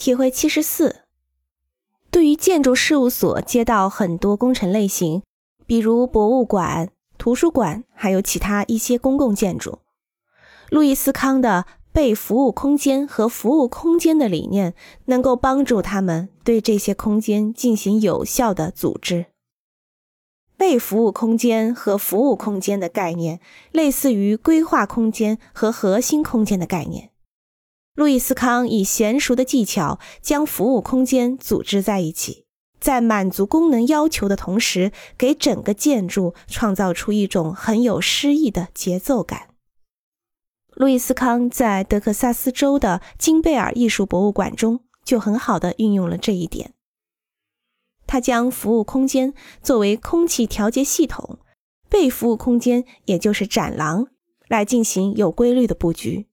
体会七十四。对于建筑事务所接到很多工程类型，比如博物馆、图书馆，还有其他一些公共建筑。路易斯康的被服务空间和服务空间的理念，能够帮助他们对这些空间进行有效的组织。被服务空间和服务空间的概念，类似于规划空间和核心空间的概念。路易斯康以娴熟的技巧将服务空间组织在一起，在满足功能要求的同时，给整个建筑创造出一种很有诗意的节奏感。路易斯康在德克萨斯州的金贝尔艺术博物馆中就很好的运用了这一点。他将服务空间作为空气调节系统，被服务空间也就是展廊来进行有规律的布局。